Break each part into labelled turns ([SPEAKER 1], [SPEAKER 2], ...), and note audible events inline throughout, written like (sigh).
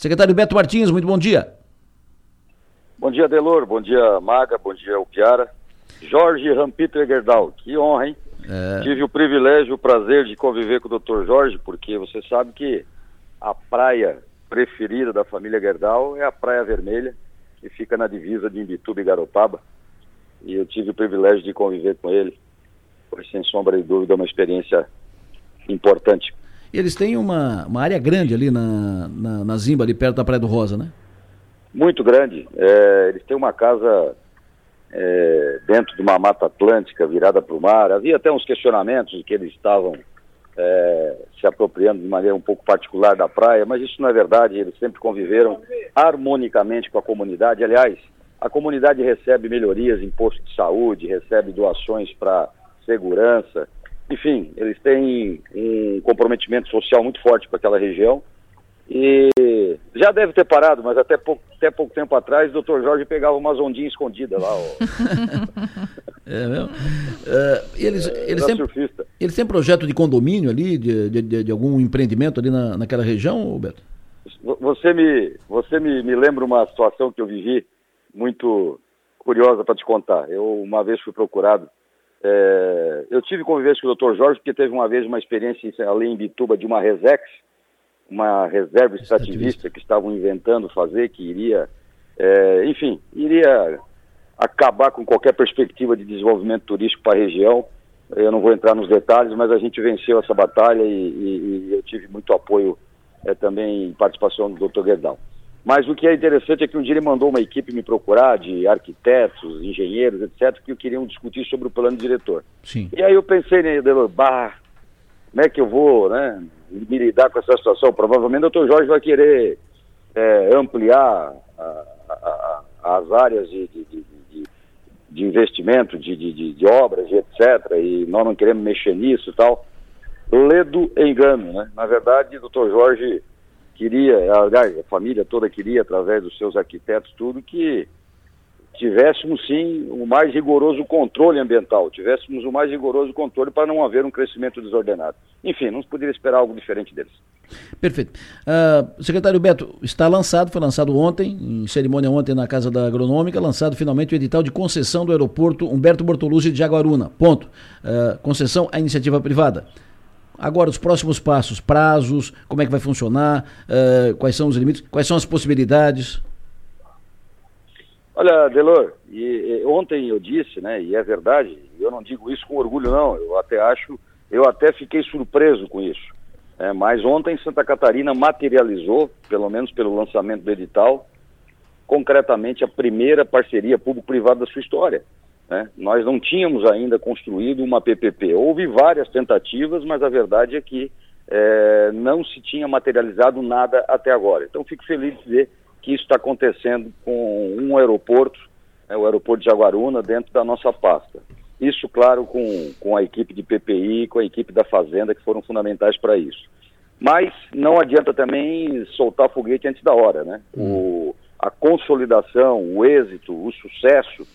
[SPEAKER 1] Secretário Beto Martins, muito bom dia.
[SPEAKER 2] Bom dia, Delor. Bom dia, Maga. Bom dia, Piara. Jorge Rampiter Gerdau. Que honra, hein? É... Tive o privilégio, o prazer de conviver com o Dr. Jorge, porque você sabe que a praia preferida da família Gerdau é a Praia Vermelha, que fica na divisa de Imbituba e Garopaba. E eu tive o privilégio de conviver com ele. Foi, sem sombra de dúvida, uma experiência importante.
[SPEAKER 1] Eles têm uma, uma área grande ali na, na, na Zimba, ali perto da Praia do Rosa, né?
[SPEAKER 2] Muito grande. É, eles têm uma casa é, dentro de uma mata atlântica virada para o mar. Havia até uns questionamentos de que eles estavam é, se apropriando de maneira um pouco particular da praia, mas isso não é verdade. Eles sempre conviveram harmonicamente com a comunidade. Aliás, a comunidade recebe melhorias em posto de saúde, recebe doações para segurança. Enfim, eles têm um comprometimento social muito forte com aquela região. E já deve ter parado, mas até pouco, até pouco tempo atrás o doutor Jorge pegava umas ondinhas escondidas lá. (laughs)
[SPEAKER 1] é mesmo? Uh, eles, é, eles, têm, eles têm projeto de condomínio ali, de, de, de algum empreendimento ali na, naquela região, Beto?
[SPEAKER 2] Você me, você me, me lembra uma situação que eu vivi muito curiosa para te contar. Eu uma vez fui procurado é, eu tive convivência com o Dr. Jorge, porque teve uma vez uma experiência ali em Bituba de uma Resex, uma reserva extrativista que estavam inventando fazer, que iria, é, enfim, iria acabar com qualquer perspectiva de desenvolvimento turístico para a região. Eu não vou entrar nos detalhes, mas a gente venceu essa batalha e, e, e eu tive muito apoio é, também participação do Dr. Guedal. Mas o que é interessante é que um dia ele mandou uma equipe me procurar de arquitetos, engenheiros, etc., que queriam discutir sobre o plano diretor.
[SPEAKER 1] Sim.
[SPEAKER 2] E aí eu pensei, né, bah, como é que eu vou né, me lidar com essa situação? Provavelmente o doutor Jorge vai querer é, ampliar a, a, a, as áreas de, de, de, de investimento, de, obras, etc., e nós não queremos mexer nisso e tal. Ledo engano, né? Na verdade, o doutor Jorge queria, aliás, a família toda queria, através dos seus arquitetos, tudo, que tivéssemos sim o mais rigoroso controle ambiental, tivéssemos o mais rigoroso controle para não haver um crescimento desordenado. Enfim, não se poderia esperar algo diferente deles.
[SPEAKER 1] Perfeito. Uh, secretário Beto, está lançado, foi lançado ontem, em cerimônia ontem na Casa da Agronômica, lançado finalmente o edital de concessão do aeroporto Humberto Bortolucci de Jaguaruna. Ponto. Uh, concessão à iniciativa privada. Agora, os próximos passos, prazos, como é que vai funcionar, uh, quais são os limites, quais são as possibilidades?
[SPEAKER 2] Olha, Delor, e, e, ontem eu disse, né, e é verdade, eu não digo isso com orgulho não, eu até acho, eu até fiquei surpreso com isso. É, mas ontem Santa Catarina materializou, pelo menos pelo lançamento do edital, concretamente a primeira parceria público-privada da sua história. Né? Nós não tínhamos ainda construído uma PPP. Houve várias tentativas, mas a verdade é que é, não se tinha materializado nada até agora. Então, fico feliz de ver que isso está acontecendo com um aeroporto, né, o aeroporto de Jaguaruna, dentro da nossa pasta. Isso, claro, com, com a equipe de PPI, com a equipe da Fazenda, que foram fundamentais para isso. Mas não adianta também soltar foguete antes da hora, né? O, a consolidação, o êxito, o sucesso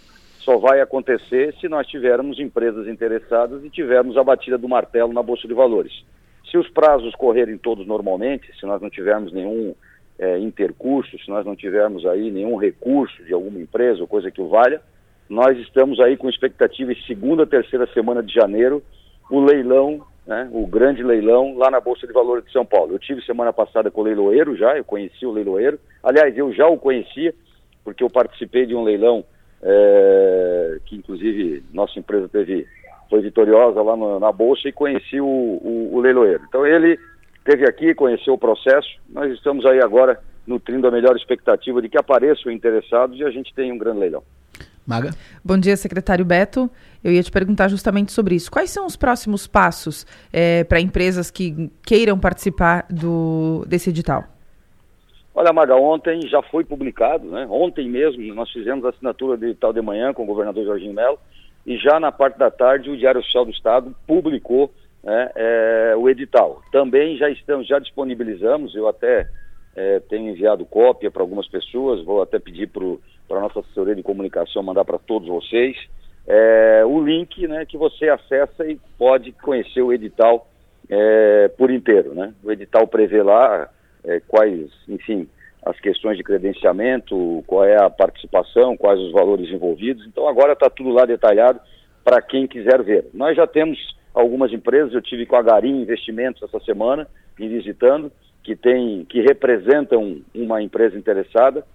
[SPEAKER 2] só vai acontecer se nós tivermos empresas interessadas e tivermos a batida do martelo na Bolsa de Valores. Se os prazos correrem todos normalmente, se nós não tivermos nenhum é, intercurso, se nós não tivermos aí nenhum recurso de alguma empresa ou coisa que o valha, nós estamos aí com expectativa em segunda, terceira semana de janeiro, o leilão, né, o grande leilão lá na Bolsa de Valores de São Paulo. Eu tive semana passada com o leiloeiro já, eu conheci o leiloeiro, aliás, eu já o conhecia, porque eu participei de um leilão é, que inclusive nossa empresa teve, foi vitoriosa lá no, na Bolsa e conheci o, o, o leiloeiro. Então ele esteve aqui, conheceu o processo, nós estamos aí agora nutrindo a melhor expectativa de que apareçam interessados e a gente tenha um grande leilão.
[SPEAKER 1] Maga.
[SPEAKER 3] Bom dia, secretário Beto. Eu ia te perguntar justamente sobre isso. Quais são os próximos passos é, para empresas que queiram participar do, desse edital?
[SPEAKER 2] Olha, Maga, ontem já foi publicado, né? Ontem mesmo nós fizemos a assinatura de tal de manhã com o governador Jorginho Melo e já na parte da tarde o Diário Oficial do Estado publicou né, é, o edital. Também já estamos, já disponibilizamos, eu até é, tenho enviado cópia para algumas pessoas, vou até pedir para a nossa assessoria de comunicação mandar para todos vocês é, o link né, que você acessa e pode conhecer o edital é, por inteiro. Né? O edital prevê lá é, quais, enfim, as questões de credenciamento, qual é a participação, quais os valores envolvidos. Então agora está tudo lá detalhado para quem quiser ver. Nós já temos algumas empresas, eu tive com a Garim Investimentos essa semana, me visitando, que tem, que representam uma empresa interessada.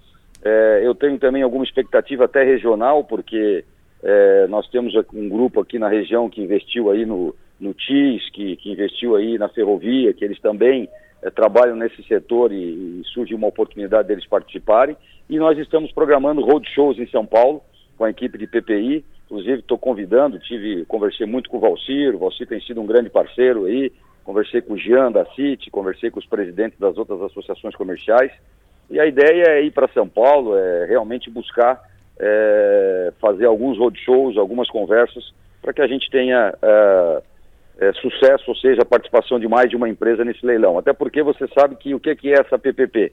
[SPEAKER 2] É, eu tenho também alguma expectativa até regional, porque é, nós temos um grupo aqui na região que investiu aí no, no TIS, que, que investiu aí na ferrovia, que eles também é, trabalham nesse setor e, e, surge uma oportunidade deles participarem. E nós estamos programando roadshows em São Paulo com a equipe de PPI. Inclusive, estou convidando, tive, conversei muito com o Valcir, o Valcir tem sido um grande parceiro aí, conversei com o Jean da CIT, conversei com os presidentes das outras associações comerciais. E a ideia é ir para São Paulo, é realmente buscar é, fazer alguns roadshows, algumas conversas, para que a gente tenha é, é, sucesso, ou seja, a participação de mais de uma empresa nesse leilão. Até porque você sabe que o que, que é essa PPP?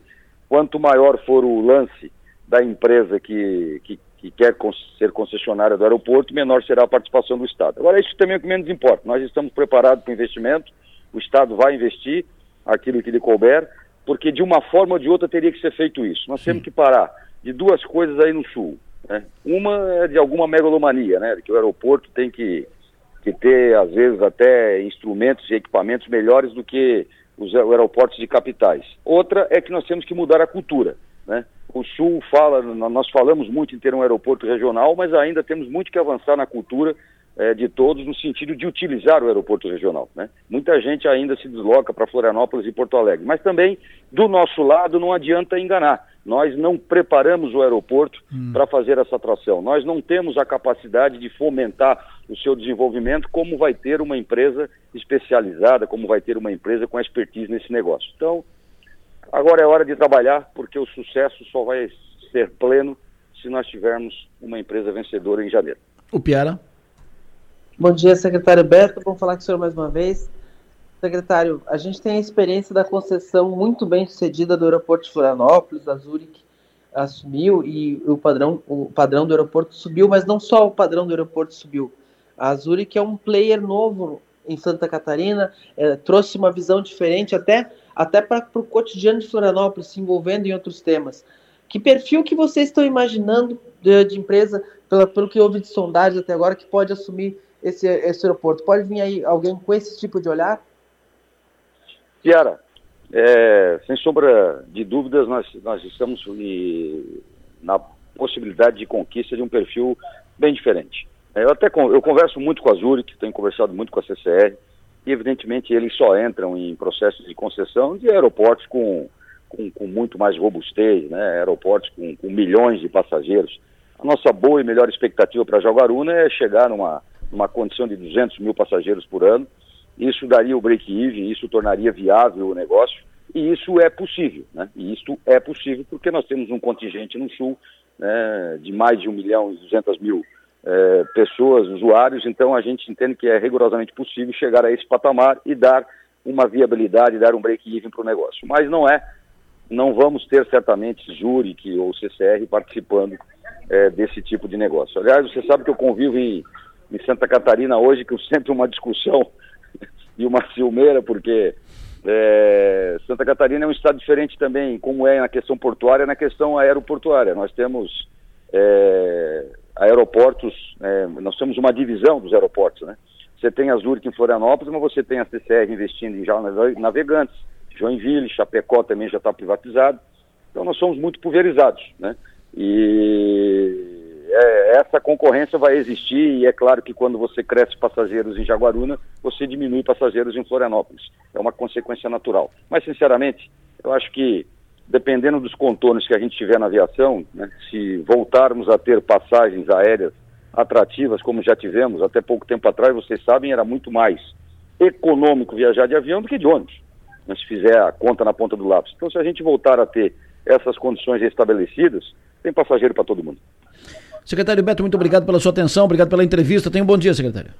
[SPEAKER 2] Quanto maior for o lance da empresa que, que, que quer ser concessionária do aeroporto, menor será a participação do Estado. Agora, isso também é o que menos importa. Nós estamos preparados para o investimento, o Estado vai investir aquilo que lhe couber, porque de uma forma ou de outra teria que ser feito isso. Nós temos que parar de duas coisas aí no Sul. Né? Uma é de alguma megalomania, né? que o aeroporto tem que que ter, às vezes, até instrumentos e equipamentos melhores do que os aeroportos de capitais. Outra é que nós temos que mudar a cultura. Né? O Sul fala, nós falamos muito em ter um aeroporto regional, mas ainda temos muito que avançar na cultura é, de todos no sentido de utilizar o aeroporto regional. Né? Muita gente ainda se desloca para Florianópolis e Porto Alegre, mas também do nosso lado não adianta enganar. Nós não preparamos o aeroporto hum. para fazer essa atração. Nós não temos a capacidade de fomentar o seu desenvolvimento como vai ter uma empresa especializada, como vai ter uma empresa com expertise nesse negócio. Então, agora é hora de trabalhar, porque o sucesso só vai ser pleno se nós tivermos uma empresa vencedora em janeiro.
[SPEAKER 1] O Piara.
[SPEAKER 4] Bom dia, secretário Beto. Vamos falar com o senhor mais uma vez. Secretário, a gente tem a experiência da concessão muito bem sucedida do aeroporto de Florianópolis, a Zurich assumiu e o padrão, o padrão do aeroporto subiu, mas não só o padrão do aeroporto subiu. A Zurich é um player novo em Santa Catarina, é, trouxe uma visão diferente até, até para o cotidiano de Florianópolis, se envolvendo em outros temas. Que perfil que vocês estão imaginando de, de empresa, pela, pelo que houve de sondagem até agora, que pode assumir esse, esse aeroporto? Pode vir aí alguém com esse tipo de olhar?
[SPEAKER 2] Tiara, é, sem sombra de dúvidas, nós, nós estamos e, na possibilidade de conquista de um perfil bem diferente. É, eu até eu converso muito com a Zurich, tenho conversado muito com a CCR, e evidentemente eles só entram em processos de concessão de aeroportos com, com, com muito mais robustez, né? aeroportos com, com, milhões de passageiros. A nossa boa e melhor expectativa para Jaguaruna é chegar numa, numa condição de 200 mil passageiros por ano, isso daria o break-even, isso tornaria viável o negócio, e isso é possível, né? E isto é possível porque nós temos um contingente no Sul né, de mais de 1 milhão e 200 mil é, pessoas, usuários, então a gente entende que é rigorosamente possível chegar a esse patamar e dar uma viabilidade, dar um break-even para o negócio. Mas não é, não vamos ter certamente Zurich ou CCR participando é, desse tipo de negócio. Aliás, você sabe que eu convivo em, em Santa Catarina hoje, que eu sempre uma discussão (laughs) e uma ciumeira, porque é, Santa Catarina é um estado diferente também, como é na questão portuária, na questão aeroportuária. Nós temos é, aeroportos, é, nós temos uma divisão dos aeroportos, né? Você tem a Zurich em Florianópolis, mas você tem a CCR investindo em já navegantes, Joinville, Chapecó também já está privatizado. Então nós somos muito pulverizados, né? E é, essa concorrência vai existir e é claro que quando você cresce passageiros em Jaguaruna, você diminui passageiros em Florianópolis. É uma consequência natural. Mas, sinceramente, eu acho que dependendo dos contornos que a gente tiver na aviação, né, se voltarmos a ter passagens aéreas atrativas, como já tivemos até pouco tempo atrás, vocês sabem, era muito mais econômico viajar de avião do que de ônibus, né, se fizer a conta na ponta do lápis. Então, se a gente voltar a ter essas condições estabelecidas, tem passageiro para todo mundo.
[SPEAKER 1] Secretário Beto, muito obrigado pela sua atenção, obrigado pela entrevista. Tenha um bom dia, secretário.